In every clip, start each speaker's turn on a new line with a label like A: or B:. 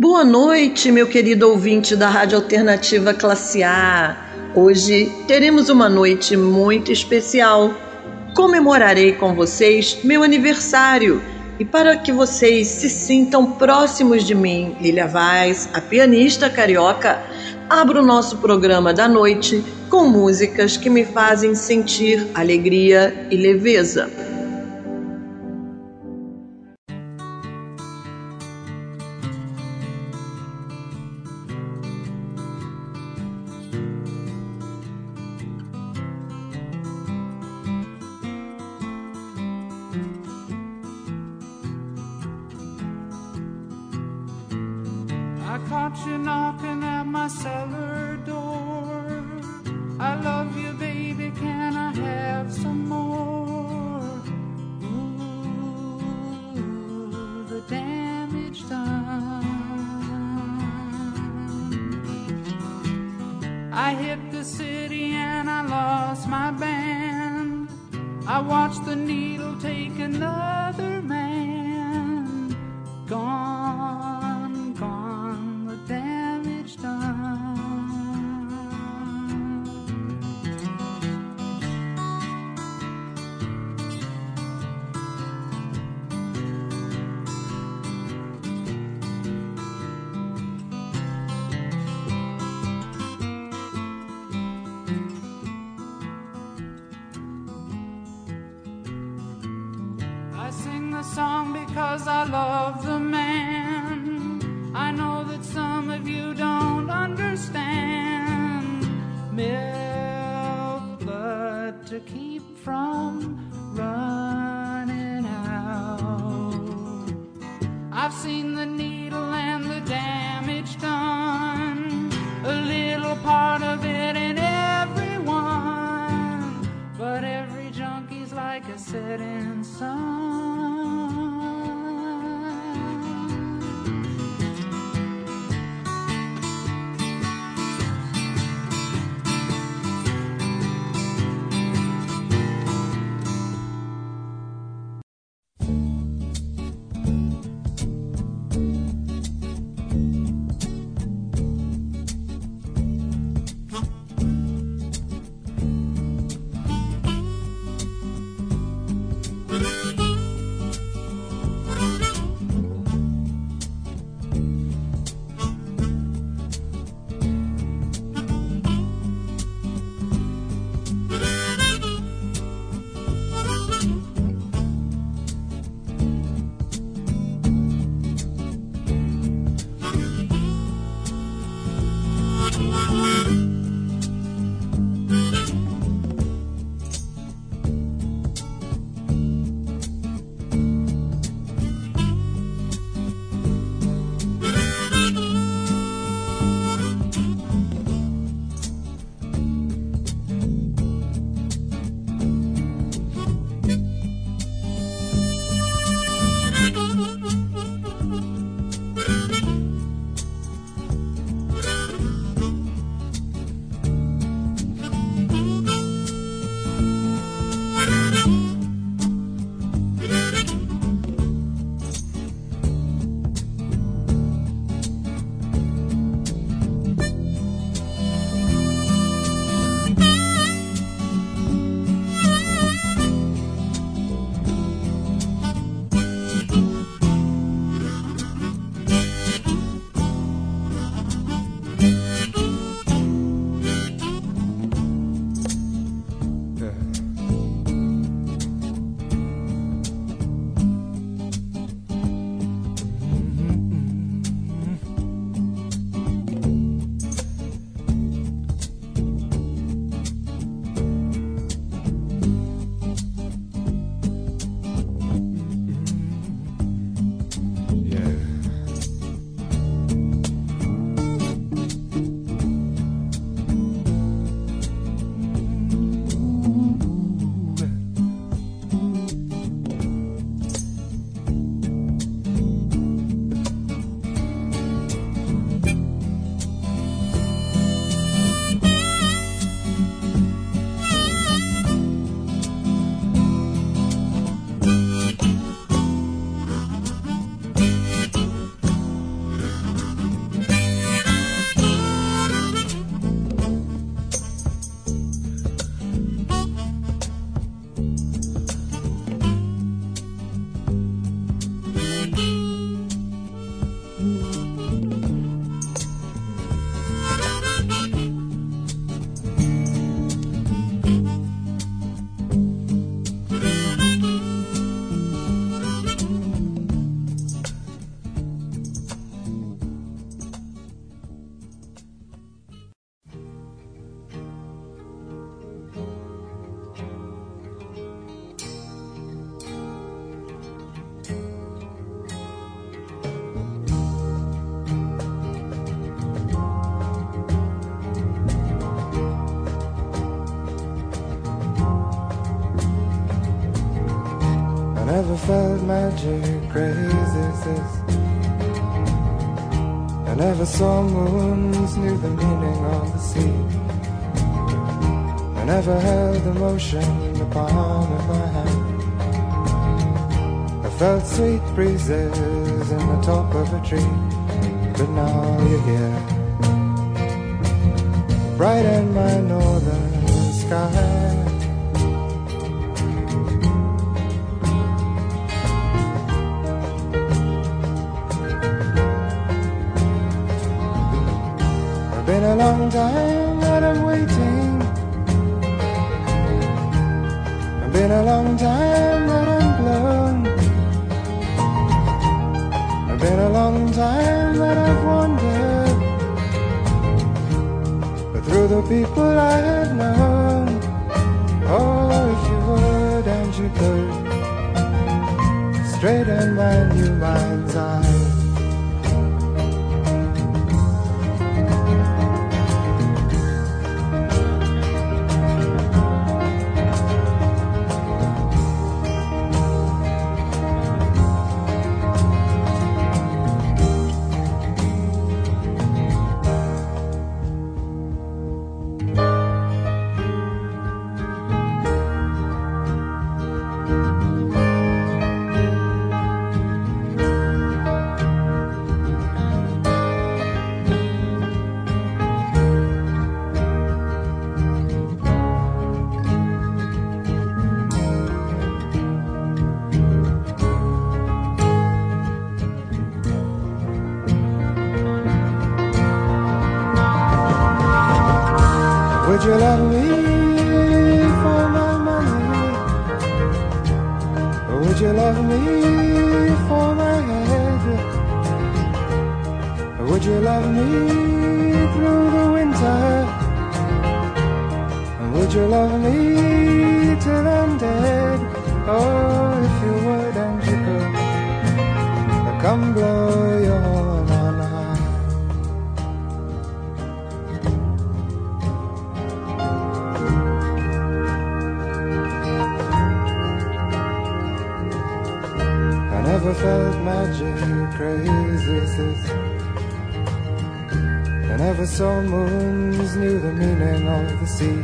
A: Boa noite, meu querido ouvinte da Rádio Alternativa Classe A. Hoje teremos uma noite muito especial. Comemorarei com vocês meu aniversário e para que vocês se sintam próximos de mim, Lilia Vaz, a pianista carioca, abro o nosso programa da noite com músicas que me fazem sentir alegria e leveza.
B: to keep from never felt magic as. I never saw moons, knew the meaning of the sea. I never held emotion in the palm of my hand. I felt sweet breezes in the top of a tree, but now you're here. Brighten my northern sky. Been a long time that I'm waiting. It's been a long time that I'm blown. It's been a long time that I've wandered. But through the people I have known, oh, if you would and you could, straighten my new mind's Would you love me for my money? Or would you love me for my head? Or would you love me through the winter? And would you love me till I'm I never saw moons, knew the meaning of the sea.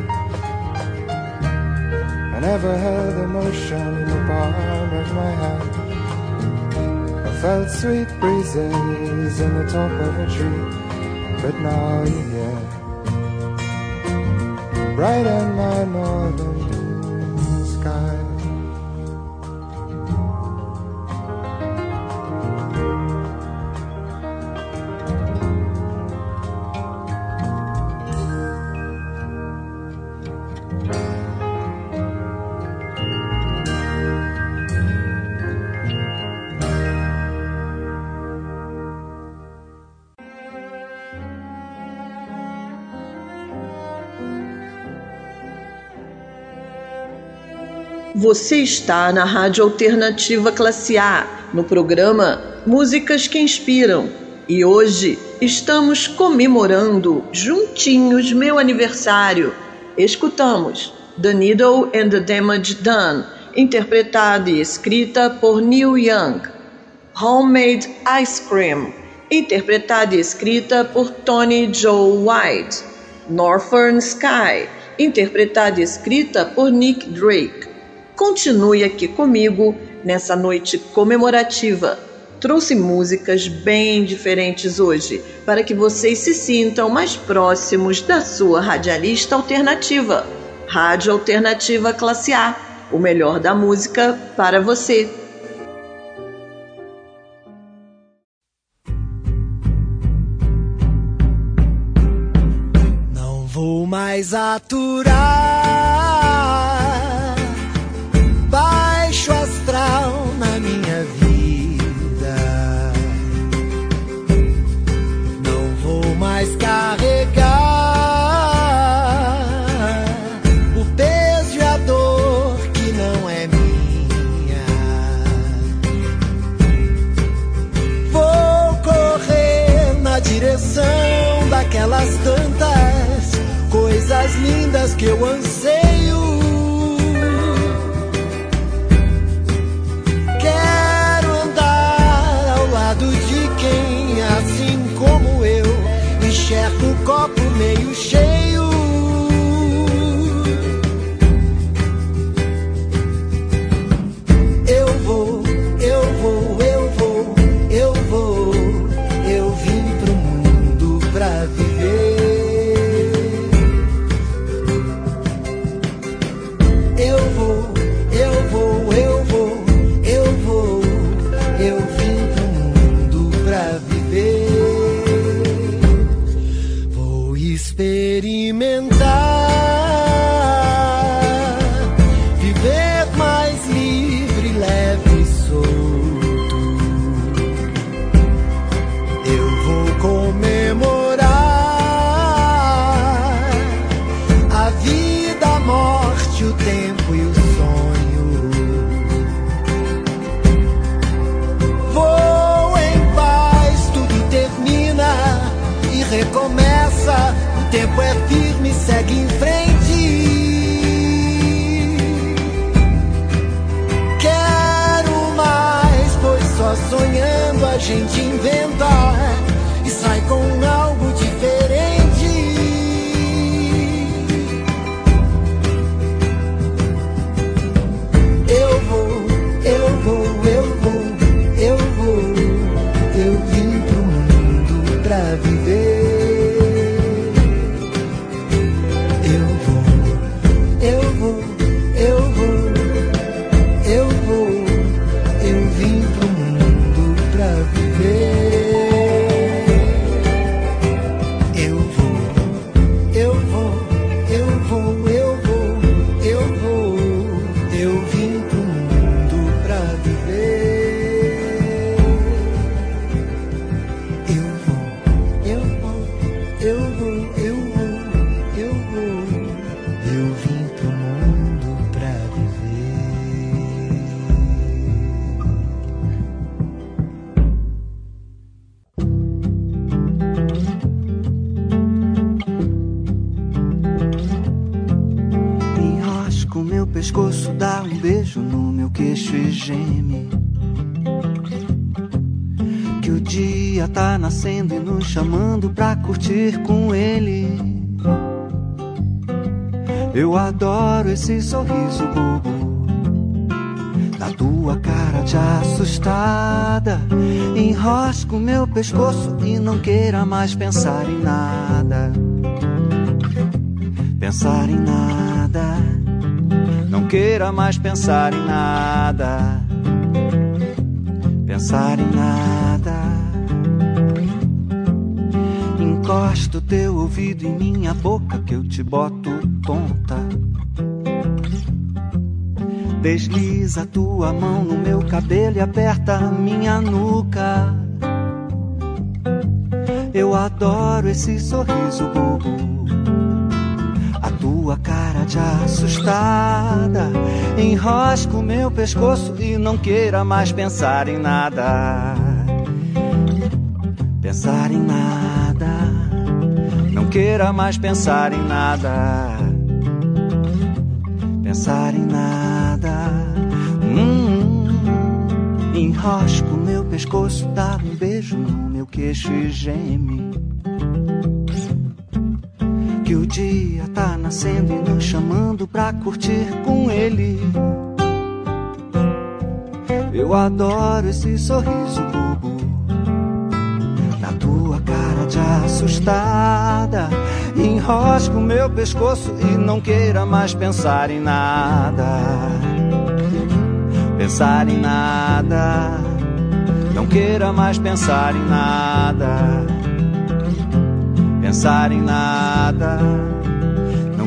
B: I never held emotion in the palm of my hand. I felt sweet breezes in the top of a tree, but now you're here. Brighten my northern
C: Você está na Rádio Alternativa Classe A, no programa Músicas que Inspiram. E hoje estamos comemorando juntinhos meu aniversário. Escutamos The Needle and the Damage Done, interpretada e escrita por Neil Young. Homemade Ice Cream, interpretada e escrita por Tony Joe White. Northern Sky, interpretada e escrita por Nick Drake. Continue aqui comigo nessa noite comemorativa. Trouxe músicas bem diferentes hoje para que vocês se sintam mais próximos da sua radialista alternativa. Rádio Alternativa Classe A, o melhor da música para você.
D: Não vou mais aturar coisas lindas que eu anseio.
E: Enrosca o meu pescoço, dá um beijo no meu queixo e geme. Que o dia tá nascendo e nos chamando pra curtir com ele. Eu adoro esse sorriso bobo da tua cara de assustada. Enrosca o meu pescoço e não queira mais pensar em nada pensar em nada. Não queira mais pensar em nada. Pensar em nada. Encosta o teu ouvido em minha boca que eu te boto tonta. Desliza a tua mão no meu cabelo e aperta minha nuca. Eu adoro esse sorriso bobo tua cara de assustada. Enrosca o meu pescoço e não queira mais pensar em nada. Pensar em nada. Não queira mais pensar em nada. Pensar em nada. Hum, enrosca o meu pescoço, dá um beijo no meu queixo e geme que o dia tá nascendo e nos chamando pra curtir com ele. Eu adoro esse sorriso bobo na tua cara de assustada. Enrosca o meu pescoço e não queira mais pensar em nada. Pensar em nada. Não queira mais pensar em nada pensar em nada,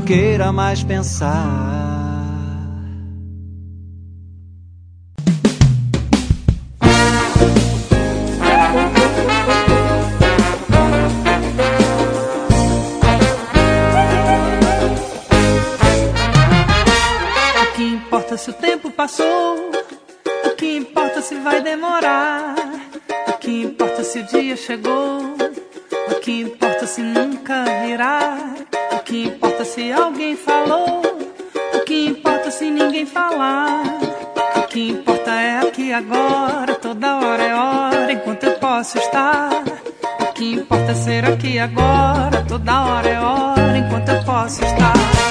E: queira mais pensar.
F: O que importa se o tempo passou? O que importa se vai demorar? O que importa se o dia chegou? O que importa se nunca virá? O que importa é aqui agora, toda hora é hora, enquanto eu posso estar. O que importa é ser aqui agora, toda hora é hora, enquanto eu posso estar.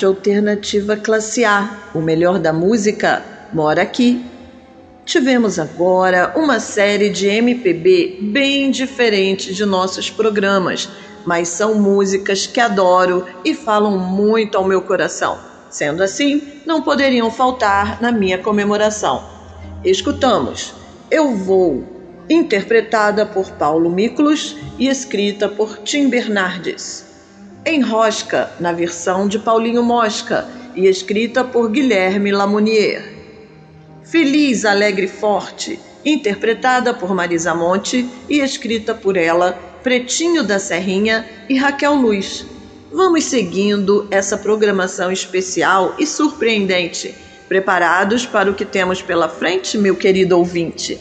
G: Rádio Alternativa Classe A, o melhor da música mora aqui. Tivemos agora uma série de MPB bem diferente de nossos programas, mas são músicas que adoro e falam muito ao meu coração. Sendo assim, não poderiam faltar na minha comemoração. Escutamos Eu Vou, interpretada por Paulo Miklos e escrita por Tim Bernardes. Enrosca, na versão de Paulinho Mosca e escrita por Guilherme Lamounier. Feliz, Alegre Forte, interpretada por Marisa Monte e escrita por ela, Pretinho da Serrinha e Raquel Luz. Vamos seguindo essa programação especial e surpreendente. Preparados para o que temos pela frente, meu querido ouvinte?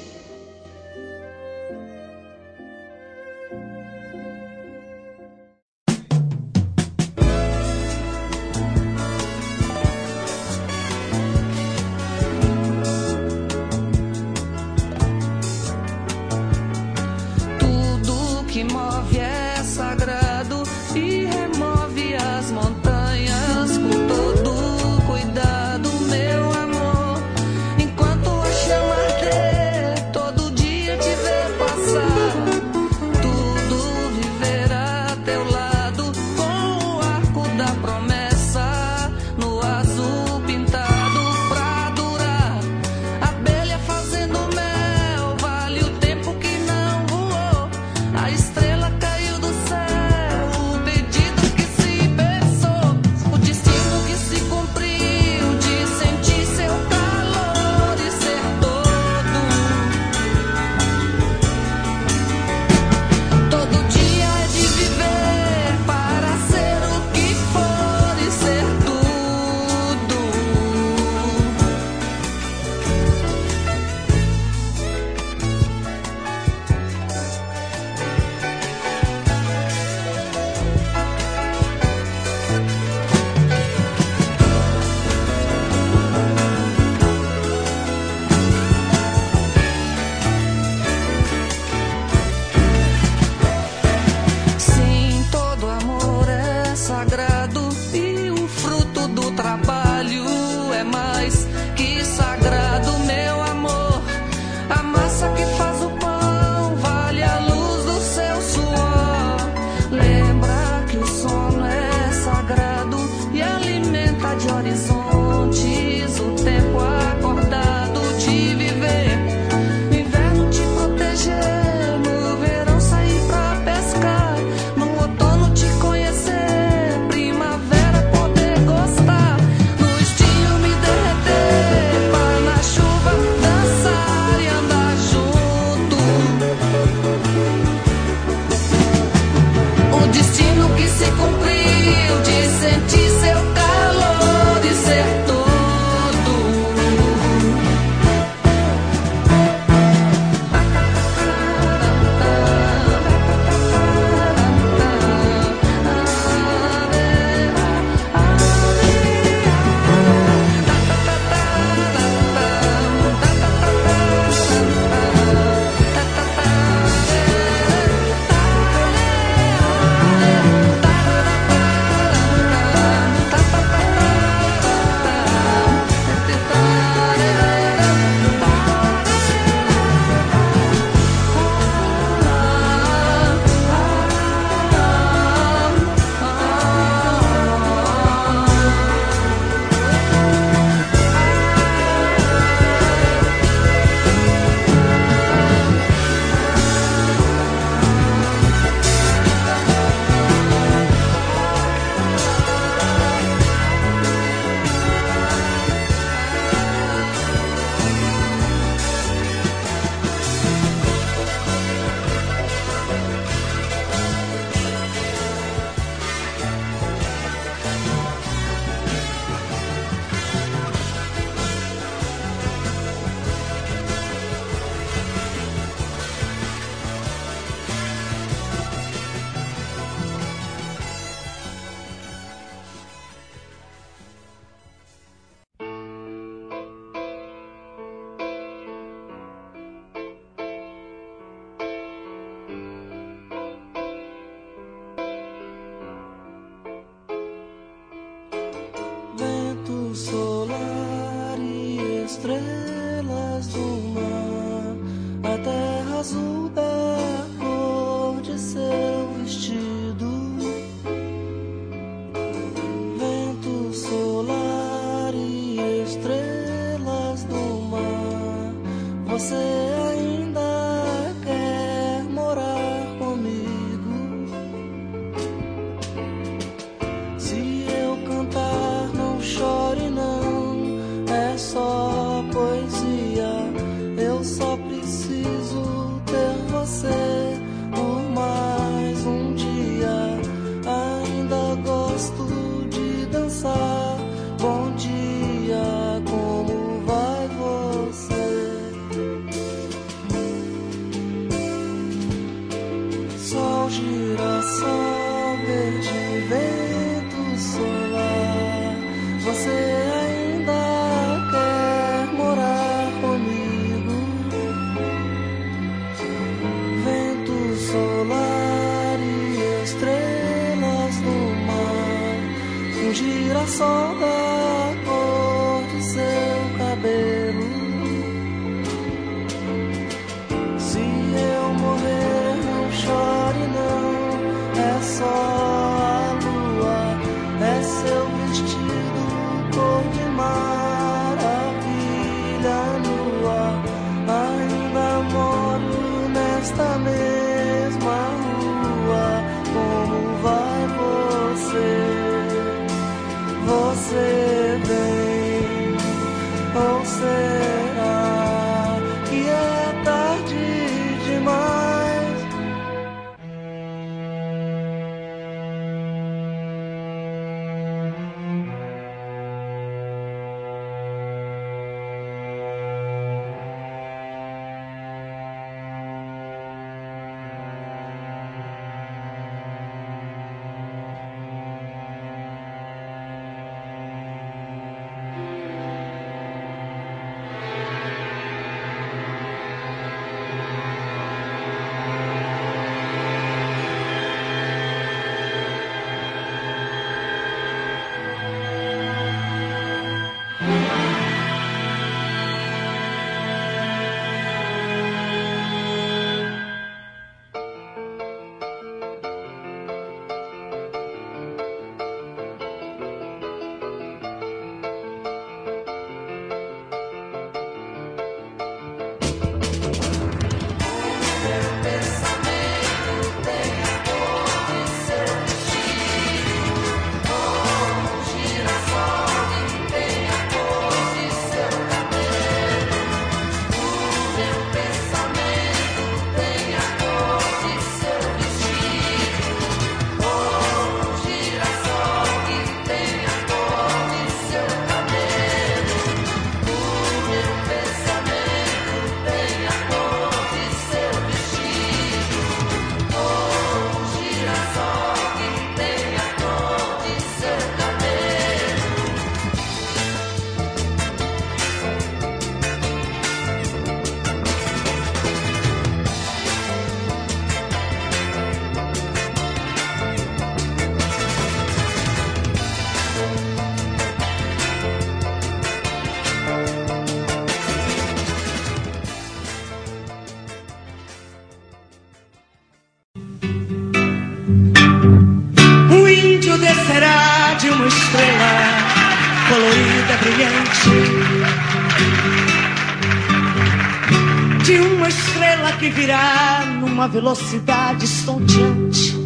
H: velocidade estonteante.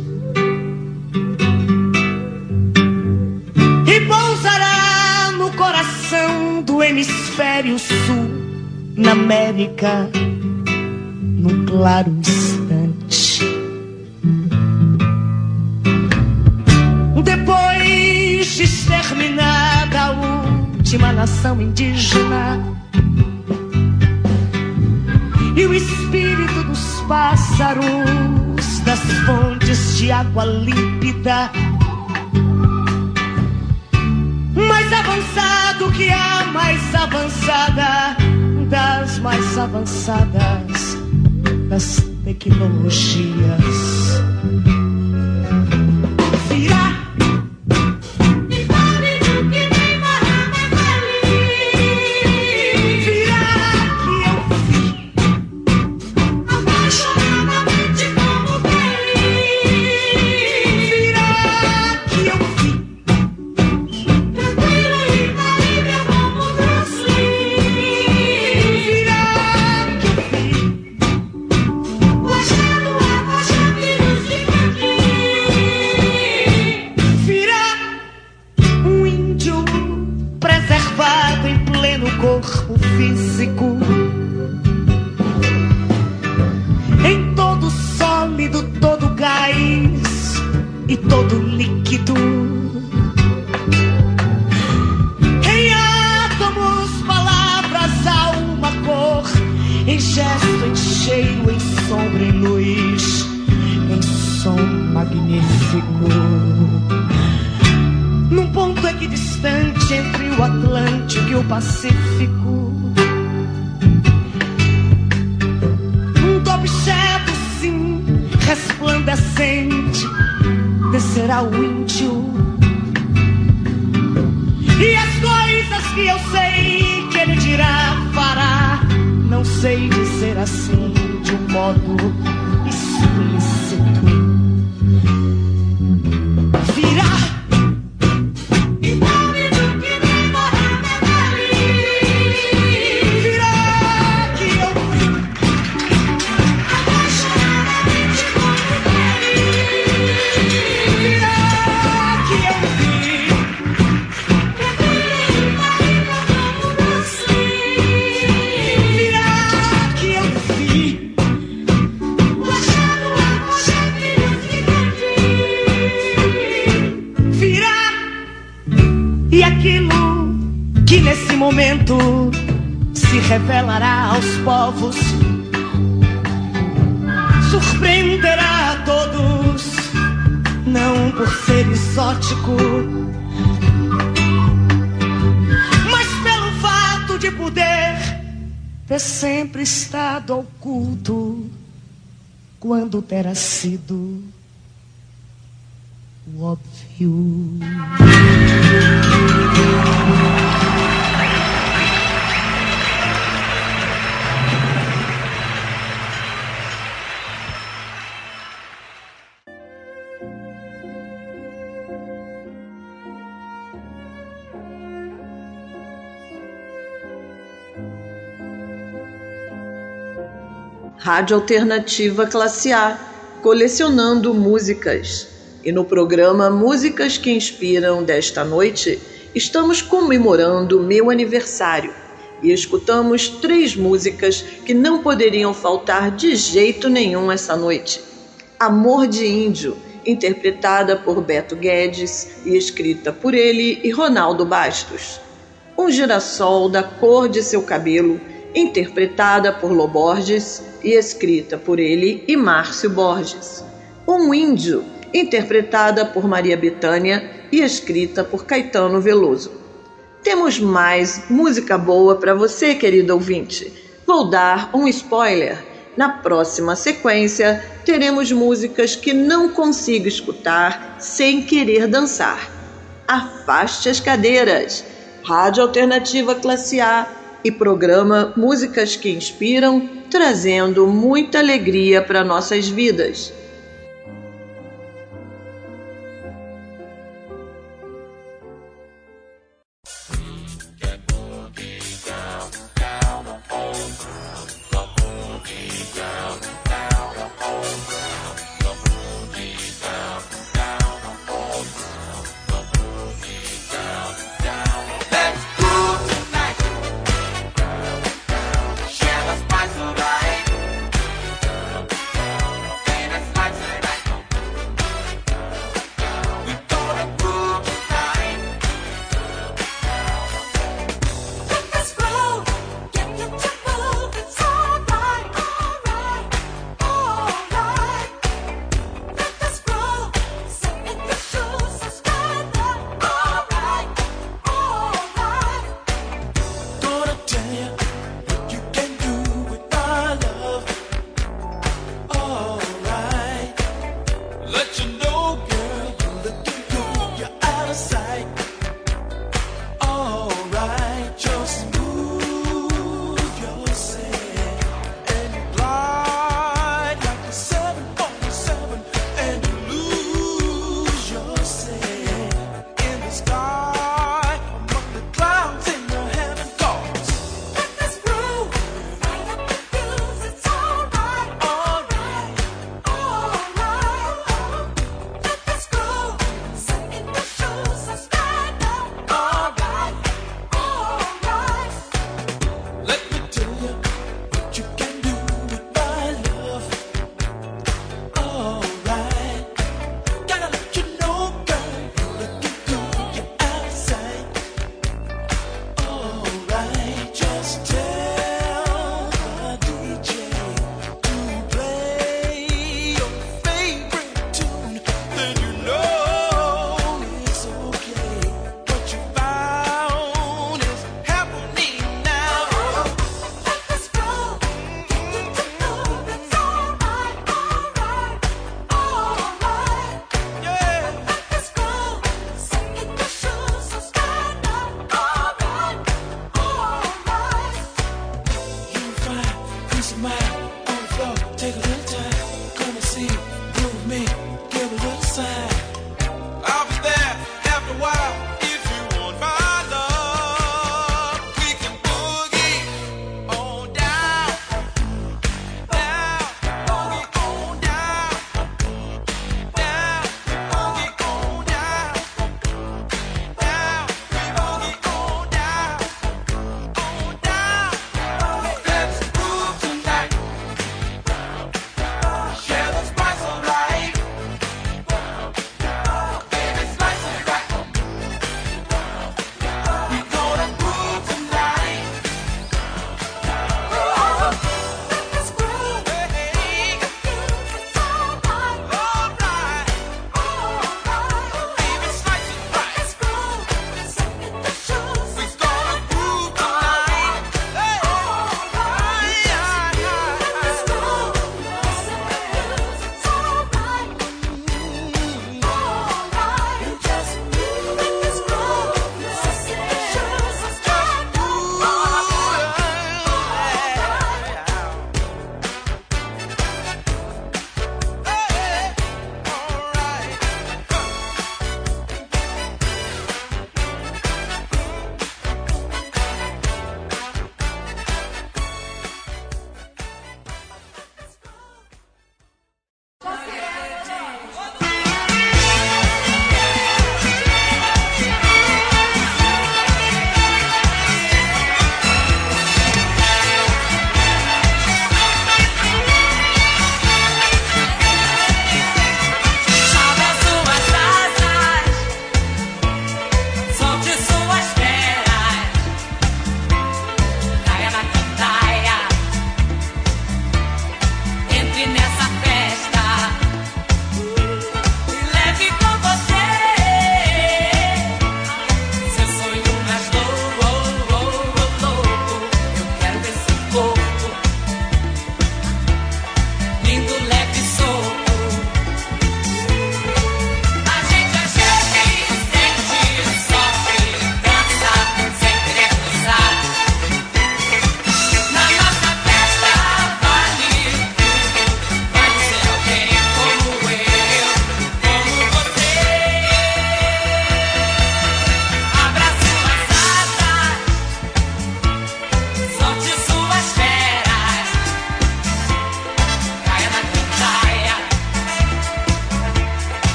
H: E pousará no coração do hemisfério sul, na América, num claro instante. Depois de exterminada a última nação indígena revelará aos povos, surpreenderá a todos, não por ser exótico, mas pelo fato de poder ter sempre estado oculto quando terá sido o óbvio.
C: Rádio Alternativa Classe A, colecionando músicas. E no programa Músicas que Inspiram desta noite, estamos comemorando meu aniversário e escutamos três músicas que não poderiam faltar de jeito nenhum essa noite. Amor de Índio, interpretada por Beto Guedes e escrita por ele e Ronaldo Bastos. Um girassol da cor de seu cabelo, interpretada por Loborges e escrita por ele e Márcio Borges. Um Índio, interpretada por Maria Bethânia e escrita por Caetano Veloso. Temos mais música boa para você, querido ouvinte. Vou dar um spoiler. Na próxima sequência, teremos músicas que não consigo escutar sem querer dançar. Afaste as cadeiras. Rádio Alternativa Classe A e programa Músicas que Inspiram, trazendo muita alegria para nossas vidas.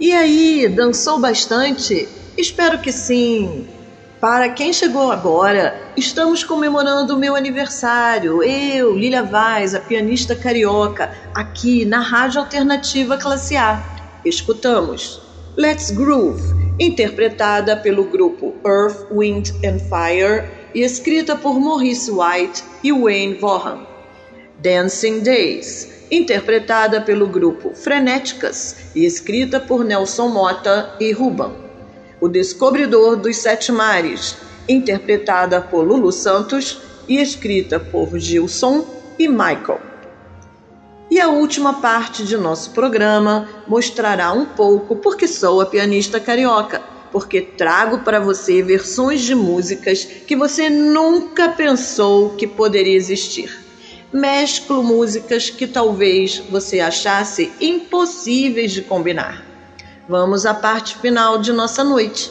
I: E
C: aí, dançou bastante? Espero que sim. Para quem chegou agora, estamos comemorando o meu aniversário. Eu, Lilia Vaz, a pianista carioca, aqui na Rádio Alternativa Classe A. Escutamos Let's Groove, interpretada pelo grupo Earth, Wind and Fire e escrita por Maurice White e Wayne Vaughan. Dancing Days, interpretada pelo grupo Frenéticas e escrita por Nelson Mota e Ruban. O Descobridor dos Sete Mares, interpretada por Lulu Santos e escrita por Gilson e Michael. E a última parte de nosso programa mostrará um pouco porque sou a pianista carioca, porque trago para você versões de músicas que você nunca pensou que poderia existir mesclo músicas que talvez você achasse impossíveis de combinar. Vamos à parte final de nossa noite.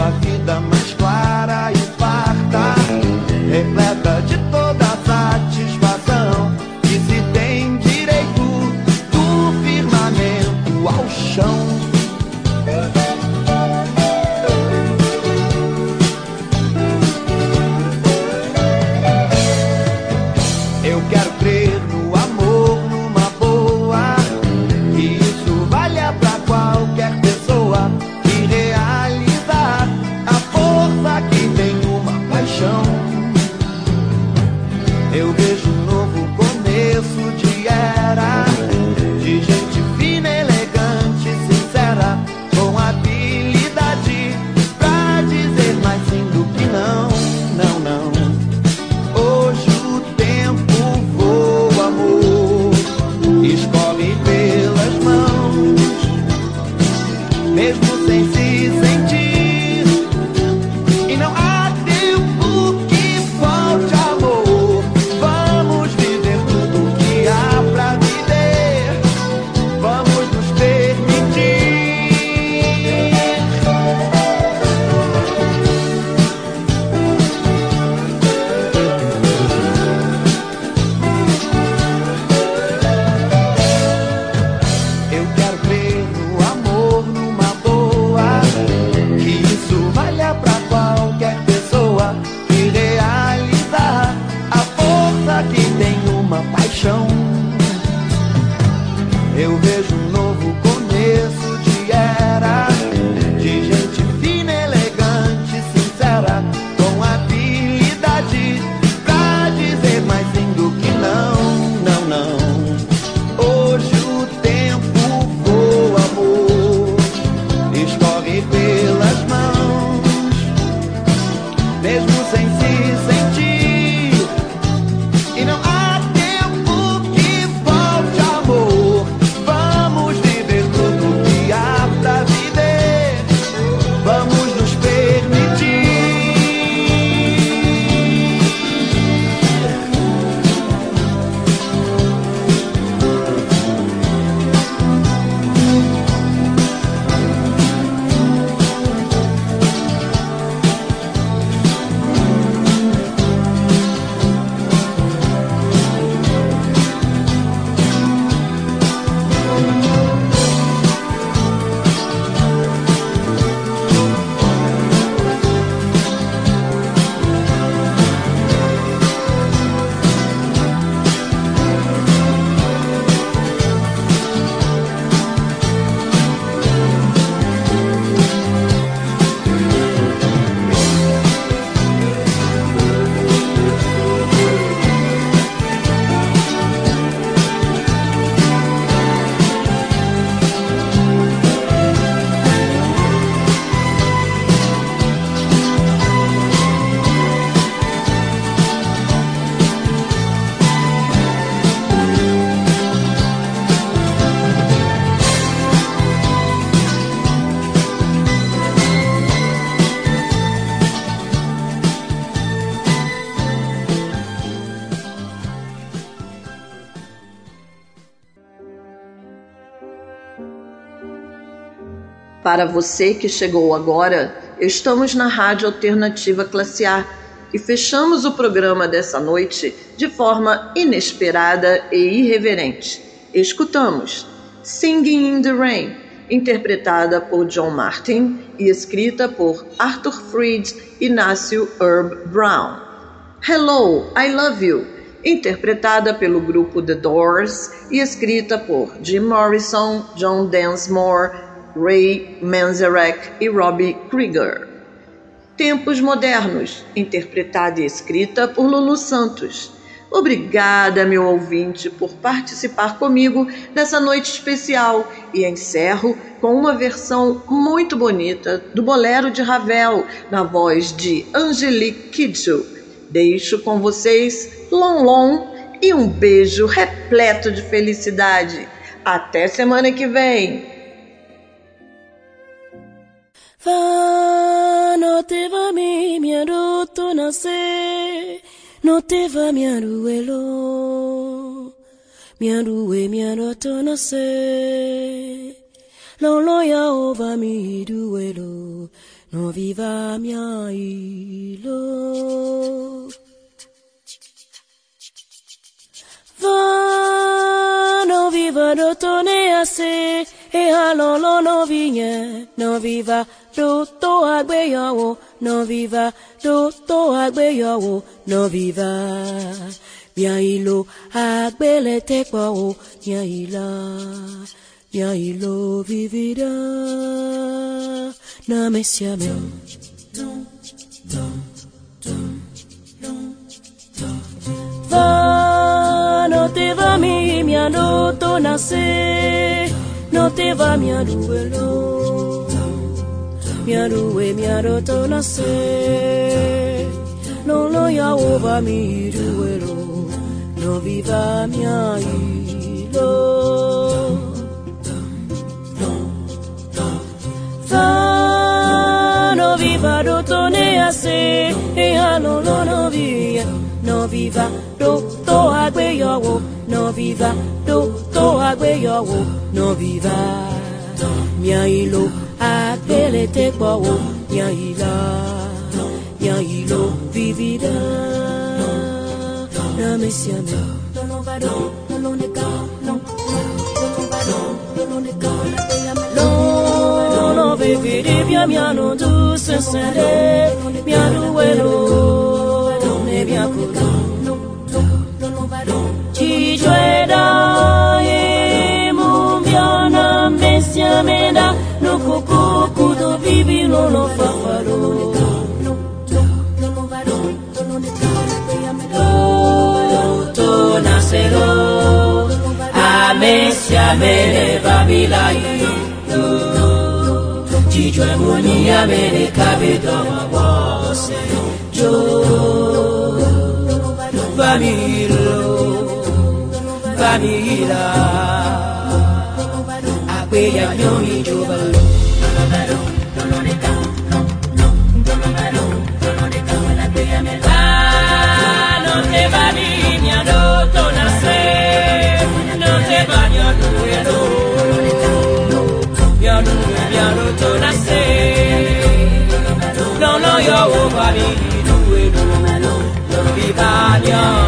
E: Eu vejo a vida mais
C: Para você que chegou agora, estamos na Rádio Alternativa Classe A e fechamos o programa dessa noite de forma inesperada e irreverente. Escutamos Singing in the Rain, interpretada por John Martin e escrita por Arthur Freed e Inácio Herb Brown. Hello, I Love You, interpretada pelo grupo The Doors e escrita por Jim Morrison, John Densmore, Ray Manzarek e Robbie Krieger. Tempos Modernos, interpretada e escrita por Lulu Santos. Obrigada, meu ouvinte, por participar comigo nessa noite especial e encerro com uma versão muito bonita do Bolero de Ravel, na voz de Angelique Kidjo. Deixo com vocês Lon Lon e um beijo repleto de felicidade. Até semana que vem!
J: Va, no te va mi miaru tu nase, no te va miaru elo, miaru e miaru tu lo Lolo ya ova mi duelo, no viva mia ilo. Vano viva rotone ase e halolo no viñe no viva roto agbeyawo no viva roto agbeyawo no viva. Mia ilo agbele tekpo o mia ila mia ilo vivida. Na mesia mio dum dum dum dum dum dum. no te va mi miano tonase, no te va mi aruelo, mi arue mi arotonase, no lo ya va mi ruelo, no viva mi ailo. No viva rotonease, e no lo no viva. Do to agbeyowo, no viva. Do to agbeyowo, no viva mia ilo agbele te gbowo, mia ila, mia ilo vivida, na mesia me, no. No va do, no no ne ka, no, no no va do, no no ne ka, no farfado Toto nacero Ame si amele babila yo Chicho emuni amele kabedo mabose Yo Famiro Famira Ape ya nyomi jobalo young.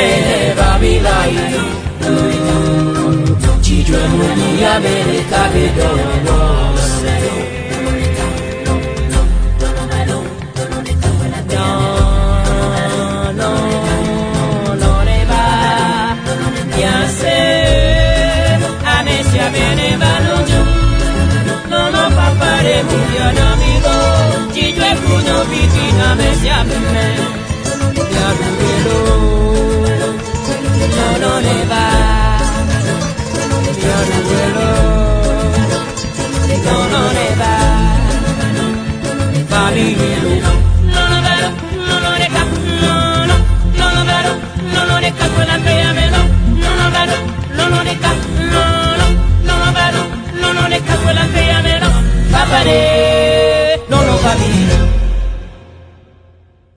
J: mere Babilai Children will be America they don't know Chillo es Bruno, Pitina, Messi, Amen, Gabrielo. No no bello, no longa, no no, no beto, no longa fora, no no bello, no longa, no, no beta, no longa fora,
K: Papare.